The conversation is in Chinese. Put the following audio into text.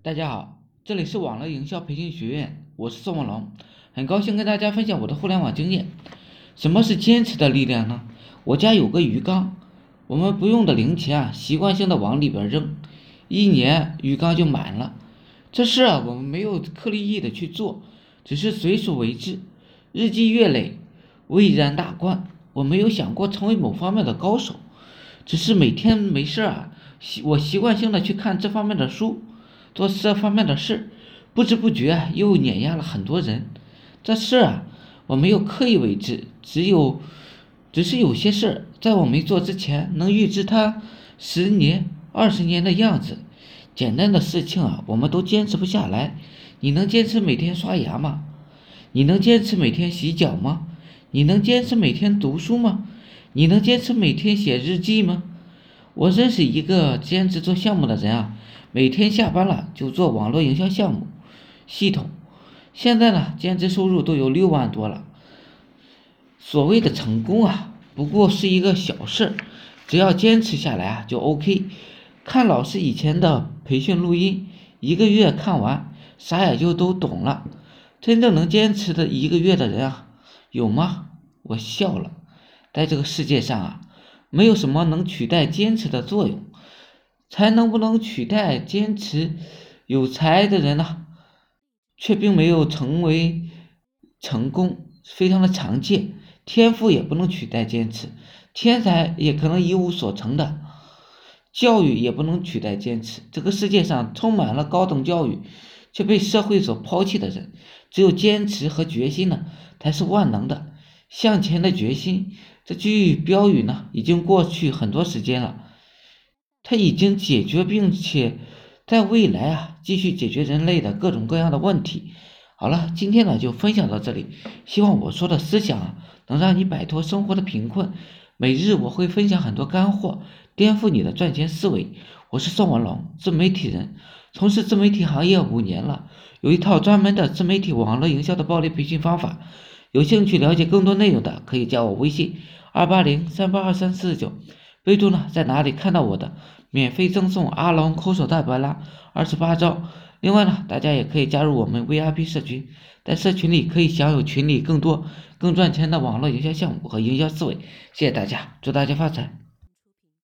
大家好，这里是网络营销培训学院，我是宋文龙，很高兴跟大家分享我的互联网经验。什么是坚持的力量呢？我家有个鱼缸，我们不用的零钱啊，习惯性的往里边扔，一年鱼缸就满了。这事啊，我们没有刻意的去做，只是随手为之，日积月累，蔚然大观。我没有想过成为某方面的高手，只是每天没事啊，习我习惯性的去看这方面的书，做这方面的事，不知不觉又碾压了很多人。这事啊，我没有刻意为之，只有，只是有些事在我没做之前，能预知它十年、二十年的样子。简单的事情啊，我们都坚持不下来。你能坚持每天刷牙吗？你能坚持每天洗脚吗？你能坚持每天读书吗？你能坚持每天写日记吗？我认识一个兼职做项目的人啊，每天下班了就做网络营销项目系统，现在呢，兼职收入都有六万多了。所谓的成功啊，不过是一个小事，只要坚持下来啊，就 OK。看老师以前的培训录音，一个月看完，啥也就都懂了。真正能坚持的一个月的人啊。有吗？我笑了，在这个世界上啊，没有什么能取代坚持的作用。才能不能取代坚持？有才的人呢，却并没有成为成功，非常的常见。天赋也不能取代坚持，天才也可能一无所成的。教育也不能取代坚持。这个世界上充满了高等教育，却被社会所抛弃的人。只有坚持和决心呢。才是万能的向前的决心。这句标语呢，已经过去很多时间了，它已经解决，并且在未来啊，继续解决人类的各种各样的问题。好了，今天呢就分享到这里，希望我说的思想，能让你摆脱生活的贫困。每日我会分享很多干货，颠覆你的赚钱思维。我是宋文龙，自媒体人，从事自媒体行业五年了，有一套专门的自媒体网络营销的暴力培训方法。有兴趣了解更多内容的，可以加我微信二八零三八二三四九，备注呢在哪里看到我的，免费赠送阿龙抠手大白拉二十八招。另外呢，大家也可以加入我们 VIP 社群，在社群里可以享有群里更多更赚钱的网络营销项目和营销思维。谢谢大家，祝大家发财。